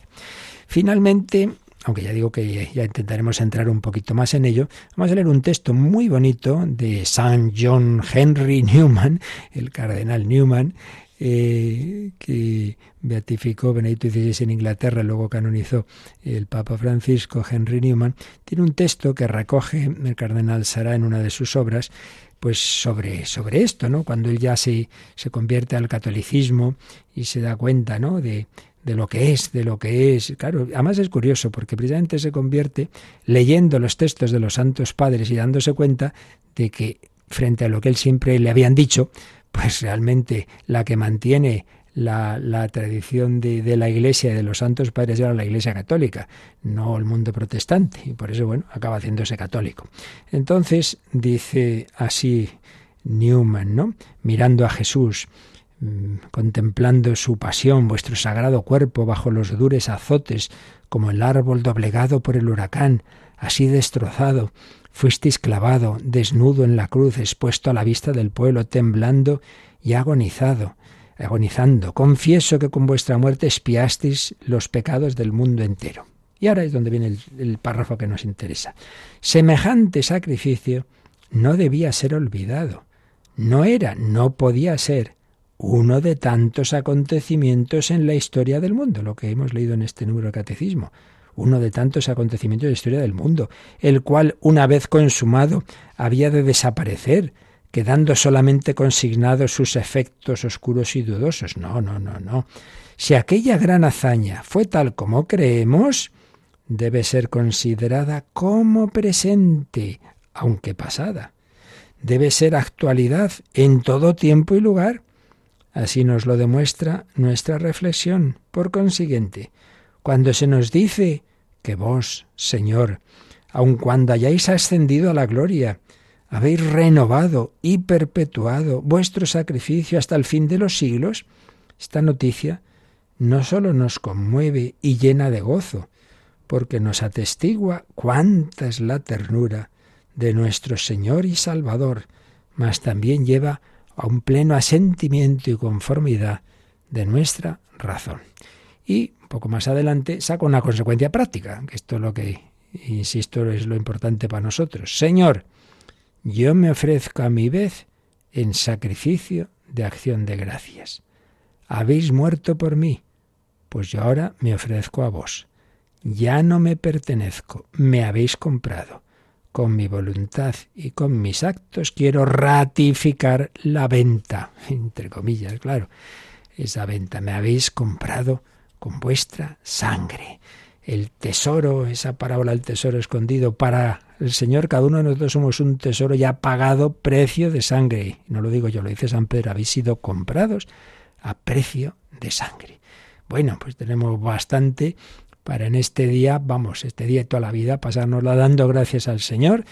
Finalmente, aunque ya digo que ya intentaremos entrar un poquito más en ello, vamos a leer un texto muy bonito de San John Henry Newman, el cardenal Newman, eh, que beatificó Benedicto XVI en Inglaterra, luego canonizó el Papa Francisco, Henry Newman, tiene un texto que recoge el cardenal Sara en una de sus obras, pues sobre, sobre esto, ¿no? Cuando él ya se, se convierte al catolicismo y se da cuenta, ¿no? De, de lo que es, de lo que es. Claro, además es curioso porque precisamente se convierte leyendo los textos de los santos padres y dándose cuenta de que frente a lo que él siempre le habían dicho, pues realmente la que mantiene la, la tradición de, de, la Iglesia, de los santos padres, era la Iglesia católica, no el mundo protestante, y por eso, bueno, acaba haciéndose católico. Entonces, dice así Newman, ¿no? Mirando a Jesús, mm, contemplando su pasión, vuestro sagrado cuerpo bajo los dures azotes, como el árbol doblegado por el huracán, así destrozado, Fuisteis clavado, desnudo en la cruz, expuesto a la vista del pueblo, temblando y agonizado, agonizando. Confieso que con vuestra muerte espiasteis los pecados del mundo entero. Y ahora es donde viene el, el párrafo que nos interesa. Semejante sacrificio no debía ser olvidado. No era, no podía ser uno de tantos acontecimientos en la historia del mundo, lo que hemos leído en este número de catecismo uno de tantos acontecimientos de la historia del mundo, el cual, una vez consumado, había de desaparecer, quedando solamente consignados sus efectos oscuros y dudosos. No, no, no, no. Si aquella gran hazaña fue tal como creemos, debe ser considerada como presente, aunque pasada. Debe ser actualidad en todo tiempo y lugar. Así nos lo demuestra nuestra reflexión. Por consiguiente, cuando se nos dice que vos, Señor, aun cuando hayáis ascendido a la gloria, habéis renovado y perpetuado vuestro sacrificio hasta el fin de los siglos, esta noticia no sólo nos conmueve y llena de gozo, porque nos atestigua cuánta es la ternura de nuestro Señor y Salvador, mas también lleva a un pleno asentimiento y conformidad de nuestra razón. Y un poco más adelante saca una consecuencia práctica, que esto es lo que, insisto, es lo importante para nosotros. Señor, yo me ofrezco a mi vez en sacrificio de acción de gracias. Habéis muerto por mí, pues yo ahora me ofrezco a vos. Ya no me pertenezco, me habéis comprado. Con mi voluntad y con mis actos quiero ratificar la venta, entre comillas, claro. Esa venta me habéis comprado con vuestra sangre. El tesoro, esa parábola del tesoro escondido para el Señor, cada uno de nosotros somos un tesoro ya pagado precio de sangre. No lo digo yo, lo dice San Pedro, habéis sido comprados a precio de sangre. Bueno, pues tenemos bastante para en este día, vamos, este día y toda la vida, pasárnosla dando gracias al Señor,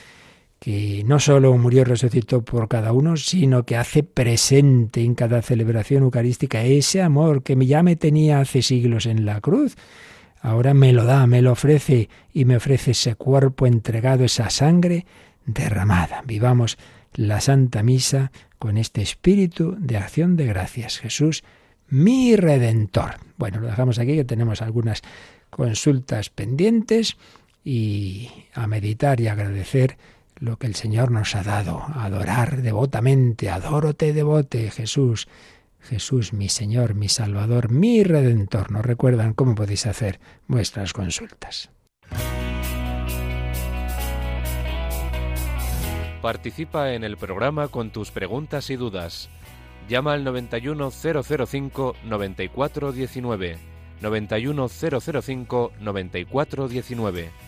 que no solo murió y resucitó por cada uno, sino que hace presente en cada celebración eucarística ese amor que ya me tenía hace siglos en la cruz. Ahora me lo da, me lo ofrece y me ofrece ese cuerpo entregado, esa sangre derramada. Vivamos la Santa Misa con este espíritu de acción de gracias. Jesús, mi redentor. Bueno, lo dejamos aquí, que tenemos algunas consultas pendientes y a meditar y agradecer lo que el Señor nos ha dado, adorar devotamente, adórote devote, Jesús, Jesús, mi Señor, mi Salvador, mi Redentor. ¿Nos recuerdan cómo podéis hacer vuestras consultas? Participa en el programa con tus preguntas y dudas. Llama al 91005 9419.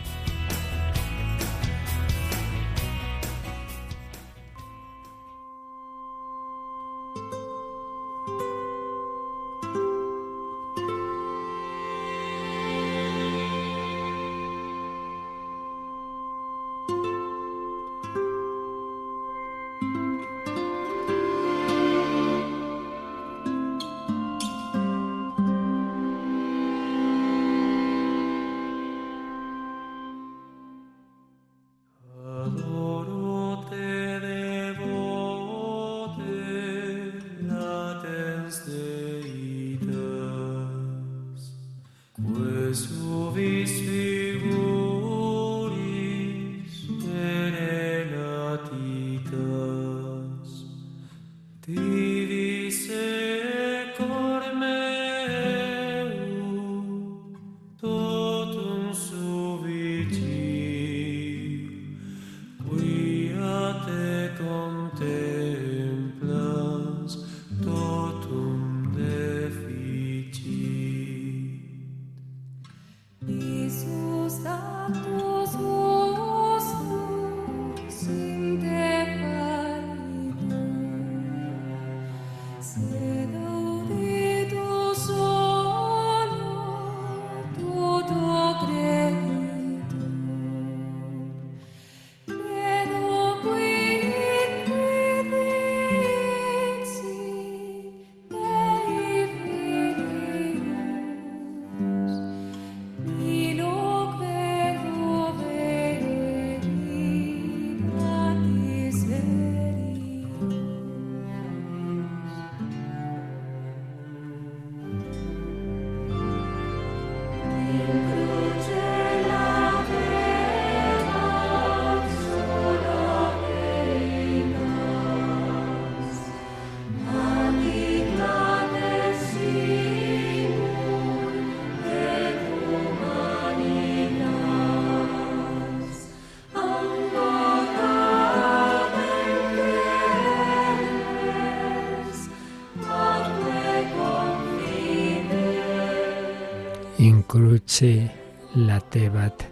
Cruce latebat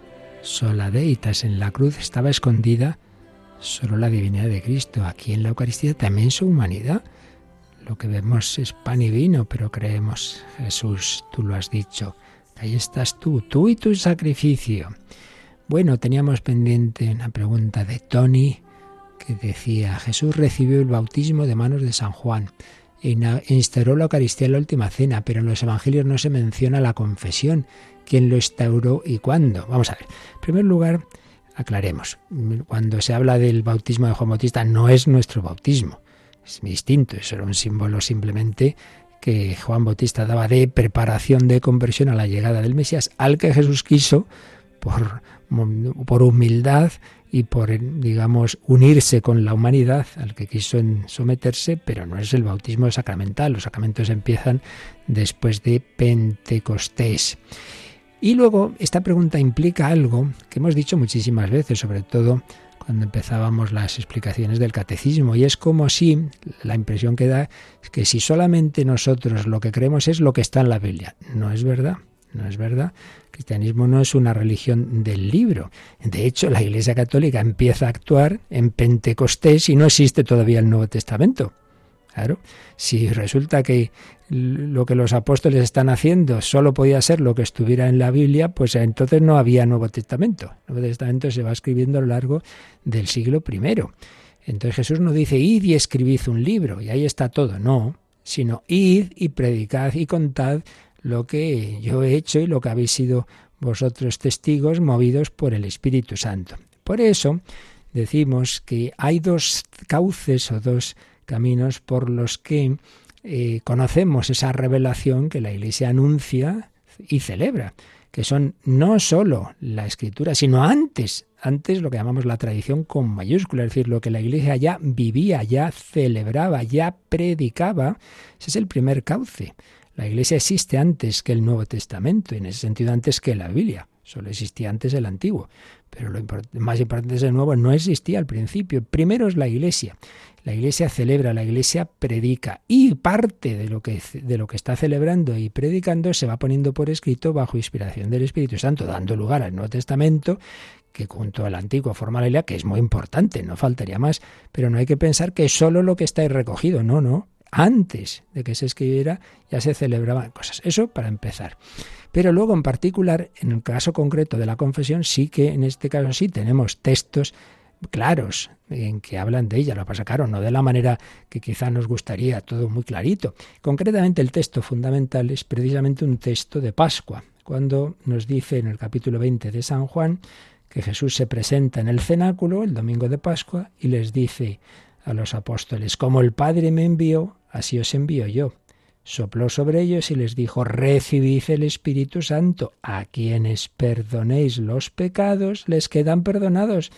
sola deitas. En la cruz estaba escondida solo la divinidad de Cristo. Aquí en la Eucaristía también su humanidad. Lo que vemos es pan y vino, pero creemos, Jesús, tú lo has dicho. Ahí estás tú, tú y tu sacrificio. Bueno, teníamos pendiente una pregunta de Tony que decía, Jesús recibió el bautismo de manos de San Juan e instauró la Eucaristía en la última cena, pero en los Evangelios no se menciona la confesión, quién lo instauró y cuándo. Vamos a ver. En primer lugar, aclaremos, cuando se habla del bautismo de Juan Bautista no es nuestro bautismo, es distinto, eso era un símbolo simplemente que Juan Bautista daba de preparación de conversión a la llegada del Mesías, al que Jesús quiso, por, por humildad y por, digamos, unirse con la humanidad, al que quiso someterse, pero no es el bautismo sacramental. Los sacramentos empiezan después de Pentecostés. Y luego, esta pregunta implica algo que hemos dicho muchísimas veces, sobre todo cuando empezábamos las explicaciones del catecismo, y es como si la impresión que da es que si solamente nosotros lo que creemos es lo que está en la Biblia. No es verdad, no es verdad. El cristianismo no es una religión del libro. De hecho, la Iglesia Católica empieza a actuar en Pentecostés y no existe todavía el Nuevo Testamento. Claro, si resulta que lo que los apóstoles están haciendo solo podía ser lo que estuviera en la Biblia, pues entonces no había Nuevo Testamento. Nuevo Testamento se va escribiendo a lo largo del siglo I. Entonces Jesús no dice id y escribid un libro y ahí está todo, no, sino id y predicad y contad lo que yo he hecho y lo que habéis sido vosotros testigos movidos por el Espíritu Santo. Por eso decimos que hay dos cauces o dos caminos por los que eh, conocemos esa revelación que la Iglesia anuncia y celebra, que son no sólo la escritura, sino antes, antes lo que llamamos la tradición con mayúscula, es decir, lo que la Iglesia ya vivía, ya celebraba, ya predicaba, ese es el primer cauce. La Iglesia existe antes que el Nuevo Testamento, en ese sentido antes que la Biblia. Solo existía antes el Antiguo. Pero lo más importante es el Nuevo, no existía al principio. Primero es la Iglesia. La Iglesia celebra, la Iglesia predica y parte de lo que de lo que está celebrando y predicando se va poniendo por escrito bajo inspiración del Espíritu Santo, dando lugar al Nuevo Testamento que junto al Antiguo forma la Biblia, que es muy importante, no faltaría más, pero no hay que pensar que solo lo que está ahí recogido, no, no, antes de que se escribiera ya se celebraban cosas. Eso para empezar. Pero luego, en particular, en el caso concreto de la confesión, sí que en este caso sí tenemos textos claros en que hablan de ella. Lo pasa claro, no de la manera que quizá nos gustaría, todo muy clarito. Concretamente, el texto fundamental es precisamente un texto de Pascua, cuando nos dice en el capítulo 20 de San Juan que Jesús se presenta en el cenáculo el domingo de Pascua y les dice a los apóstoles, como el Padre me envió, así os envío yo. Sopló sobre ellos y les dijo, recibid el Espíritu Santo. A quienes perdonéis los pecados, les quedan perdonados.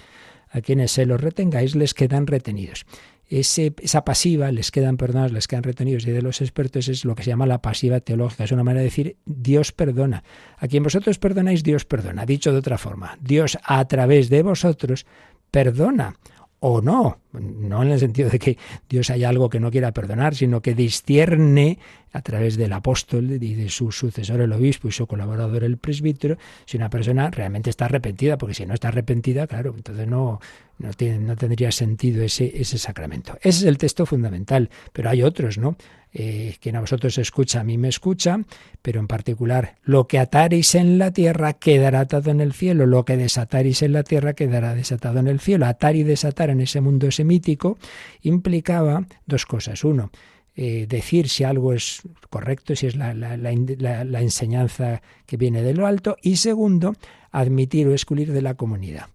A quienes se los retengáis, les quedan retenidos. Ese, esa pasiva, les quedan perdonados, les quedan retenidos, y de los expertos es lo que se llama la pasiva teológica. Es una manera de decir, Dios perdona. A quien vosotros perdonáis, Dios perdona. Dicho de otra forma, Dios a través de vosotros perdona o no, no en el sentido de que Dios haya algo que no quiera perdonar, sino que discierne a través del apóstol y de su sucesor el obispo y su colaborador el presbítero, si una persona realmente está arrepentida, porque si no está arrepentida, claro, entonces no, no, tiene, no tendría sentido ese, ese sacramento. Ese es el texto fundamental, pero hay otros, ¿no? Eh, quien a vosotros escucha, a mí me escucha, pero en particular, lo que ataréis en la tierra quedará atado en el cielo, lo que desataréis en la tierra quedará desatado en el cielo. Atar y desatar en ese mundo semítico implicaba dos cosas. Uno, eh, decir si algo es correcto, si es la, la, la, la, enseñanza que viene de lo alto, y segundo, admitir o excluir de la comunidad.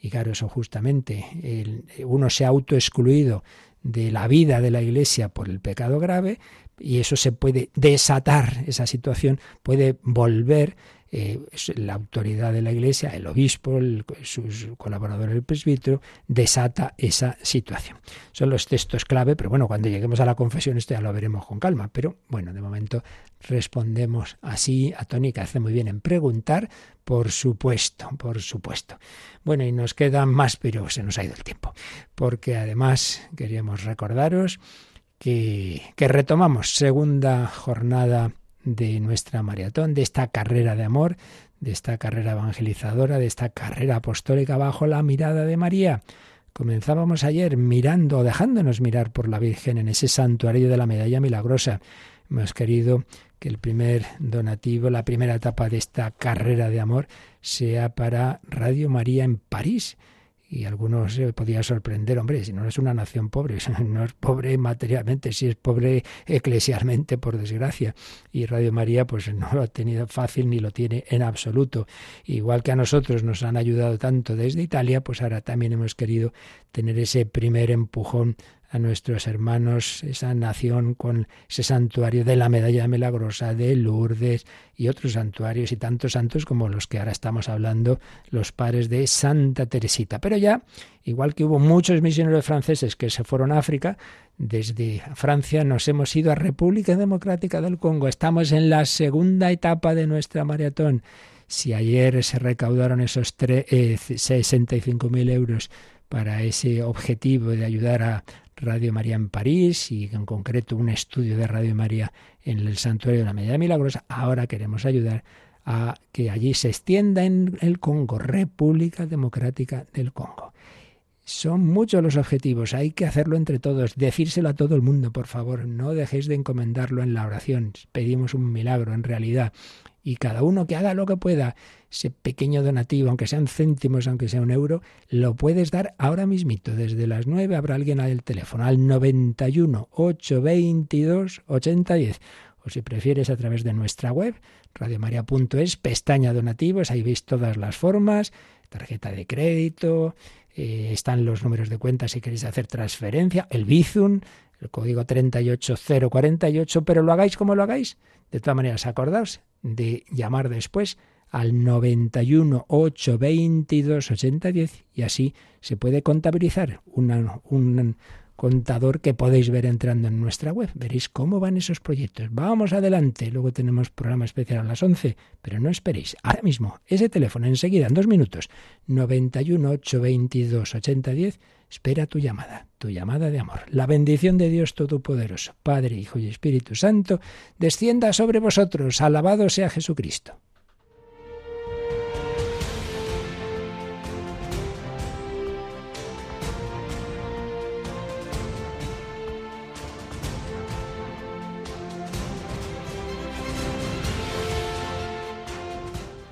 Y claro, eso justamente, el, uno se ha autoexcluido de la vida de la Iglesia por el pecado grave y eso se puede desatar, esa situación puede volver eh, la autoridad de la Iglesia, el obispo, sus colaboradores, el presbítero, desata esa situación. Son los textos clave, pero bueno, cuando lleguemos a la confesión esto ya lo veremos con calma. Pero bueno, de momento respondemos así a Tony, que hace muy bien en preguntar, por supuesto, por supuesto. Bueno, y nos quedan más, pero se nos ha ido el tiempo, porque además queríamos recordaros que, que retomamos segunda jornada de nuestra maratón, de esta carrera de amor, de esta carrera evangelizadora, de esta carrera apostólica bajo la mirada de María. Comenzábamos ayer mirando o dejándonos mirar por la Virgen en ese santuario de la medalla milagrosa. Hemos querido que el primer donativo, la primera etapa de esta carrera de amor, sea para Radio María en París. Y algunos se podía sorprender, hombre, si no es una nación pobre, no es pobre materialmente, si es pobre eclesialmente, por desgracia. Y Radio María, pues no lo ha tenido fácil ni lo tiene en absoluto. Igual que a nosotros nos han ayudado tanto desde Italia, pues ahora también hemos querido tener ese primer empujón a nuestros hermanos, esa nación con ese santuario de la medalla milagrosa de Lourdes y otros santuarios y tantos santos como los que ahora estamos hablando, los padres de Santa Teresita. Pero ya, igual que hubo muchos misioneros franceses que se fueron a África, desde Francia nos hemos ido a República Democrática del Congo. Estamos en la segunda etapa de nuestra maratón. Si ayer se recaudaron esos eh, 65.000 euros para ese objetivo de ayudar a Radio María en París y en concreto un estudio de Radio María en el Santuario de la Medalla Milagrosa, ahora queremos ayudar a que allí se extienda en el Congo, República Democrática del Congo. Son muchos los objetivos, hay que hacerlo entre todos, decírselo a todo el mundo, por favor, no dejéis de encomendarlo en la oración, pedimos un milagro en realidad y cada uno que haga lo que pueda, ese pequeño donativo, aunque sean céntimos, aunque sea un euro, lo puedes dar ahora mismito. Desde las 9 habrá alguien al teléfono, al 91 822 8010. O si prefieres a través de nuestra web, radiomaria.es, pestaña donativos, ahí veis todas las formas, tarjeta de crédito, eh, están los números de cuenta si queréis hacer transferencia, el Bizum, el código 38048, pero lo hagáis como lo hagáis. De todas maneras, acordaos de llamar después al 91 822 8010 y así se puede contabilizar una, un contador que podéis ver entrando en nuestra web. Veréis cómo van esos proyectos. Vamos adelante. Luego tenemos programa especial a las 11, pero no esperéis. Ahora mismo, ese teléfono, enseguida, en dos minutos, 91 822 8010, espera tu llamada, tu llamada de amor. La bendición de Dios Todopoderoso, Padre, Hijo y Espíritu Santo, descienda sobre vosotros. Alabado sea Jesucristo.